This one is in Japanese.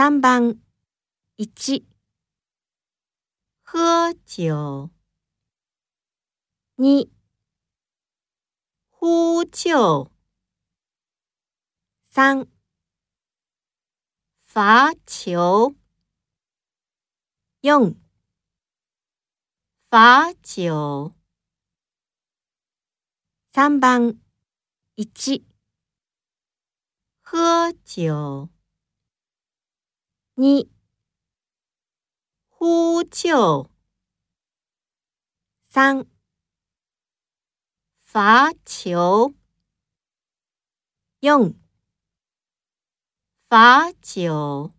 3番。1喝酒。2呼救。3罚球。4罚酒。3番。1喝酒。你呼救三。罚球。用。罚酒。